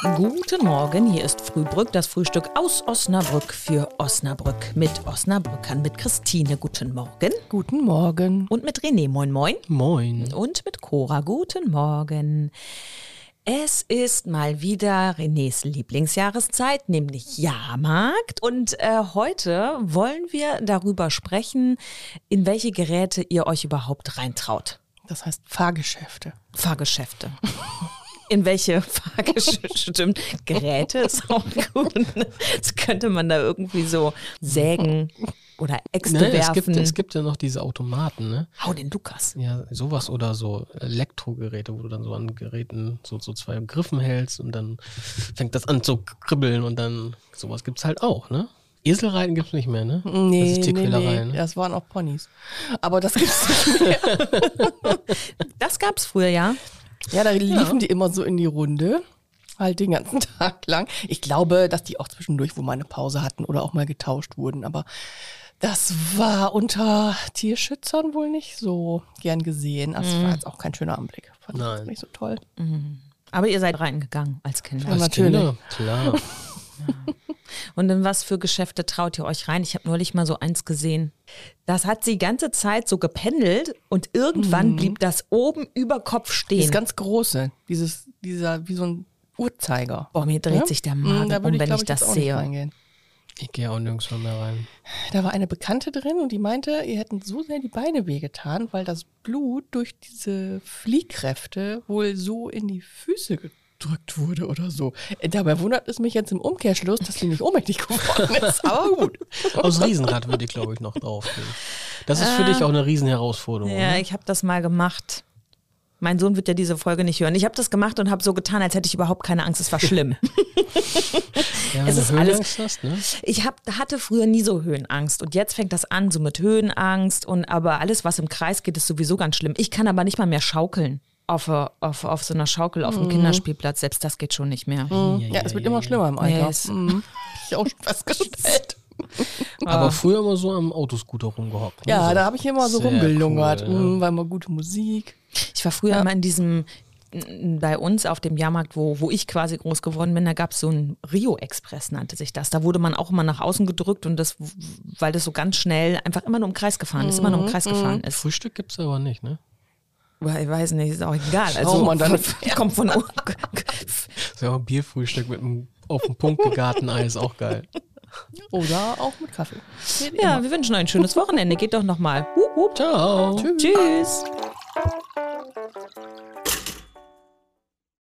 Guten Morgen, hier ist Frühbrück, das Frühstück aus Osnabrück für Osnabrück mit Osnabrückern, mit Christine. Guten Morgen. Guten Morgen. Und mit René. Moin, moin. Moin. Und mit Cora. Guten Morgen. Es ist mal wieder Renés Lieblingsjahreszeit, nämlich Jahrmarkt. Und äh, heute wollen wir darüber sprechen, in welche Geräte ihr euch überhaupt reintraut. Das heißt Fahrgeschäfte. Fahrgeschäfte. In welche Fahrgeschäfte? Stimmt. Geräte ist auch gut. Das könnte man da irgendwie so sägen oder Äxte Ne, es, werfen. gibt, es gibt ja noch diese Automaten, ne? Hau den Lukas. Ja, sowas oder so Elektrogeräte, wo du dann so an Geräten so, so zwei Griffen hältst und dann fängt das an zu kribbeln und dann sowas gibt's halt auch, ne? Eselreiten gibt's nicht mehr, ne? Nee, das ist nee, Tierquälerei, nee, ne? das waren auch Ponys. Aber das gibt's nicht mehr. Das gab's früher, ja. Ja, da liefen die immer so in die Runde. Halt den ganzen Tag lang. Ich glaube, dass die auch zwischendurch wo mal eine Pause hatten oder auch mal getauscht wurden. Aber das war unter Tierschützern wohl nicht so gern gesehen. Also es war jetzt auch kein schöner Anblick. Fand ich Nein. nicht so toll. Aber ihr seid reingegangen als Kinder. Ja, natürlich. Kinder, klar. Und in was für Geschäfte traut ihr euch rein? Ich habe neulich mal so eins gesehen. Das hat die ganze Zeit so gependelt und irgendwann blieb das oben über Kopf stehen. ganz große, dieses, dieser, wie so ein Uhrzeiger. Boah, mir dreht Ja? sich der Mm, Magen da um, ich, wenn glaub ich das sehe. reingehen. Ich gehe auch nirgendwo mehr rein. Da war eine Bekannte drin und die meinte, ihr hätten so sehr die Beine wehgetan, weil das Blut durch diese Fliehkräfte wohl so in die Füße gedrückt wurde oder so. Äh, Dabei wundert es mich jetzt im Umkehrschluss, dass sie nicht ohnmächtig geworden ist. Aber gut. Aus Riesenrad würde ich, glaube ich, noch draufgehen. Das ist für dich auch eine Riesenherausforderung. Ja, ne? ich habe das mal gemacht. Mein Sohn wird ja diese Folge nicht hören. Ich habe das gemacht und habe so getan, als hätte ich überhaupt keine Angst. Es war schlimm. ja, es ist du alles- Höhenangst hast, ne? Ich hab, hatte früher nie so Höhenangst und jetzt fängt das an, so mit Höhenangst und aber alles, was im Kreis geht, ist sowieso ganz schlimm. Ich kann aber nicht mal mehr schaukeln auf, auf, auf so einer Schaukel auf dem Kinderspielplatz. Selbst das geht schon nicht mehr. Ja, es wird immer schlimmer im Alter. Nee, es- Mhm. Hab ich auch schon festgestellt. Aber früher immer so am Autoscooter rumgehockt. Ne? Ja, so. da habe ich immer so Sehr rumgelungert. cool, ja. Mhm, war immer gute Musik. Ich war früher immer in diesem, bei uns auf dem Jahrmarkt, wo, wo ich quasi groß geworden bin, da gab es so ein Rio-Express, nannte sich das. Da wurde man auch immer nach außen gedrückt und das, weil das so ganz schnell einfach immer nur im Kreis gefahren ist, immer nur im Kreis gefahren ist. Frühstück gibt's aber nicht, ne? Ich weiß nicht, ist auch egal. Schau Also, mal dann- kommt von Das ist ja auch ein Bierfrühstück mit einem auf den Punkt gegarten Eis, auch geil. Oder auch mit Kaffee. Geht Ja, immer. wir wünschen euch ein schönes Wochenende. Geht doch nochmal. Ciao. Tschüss.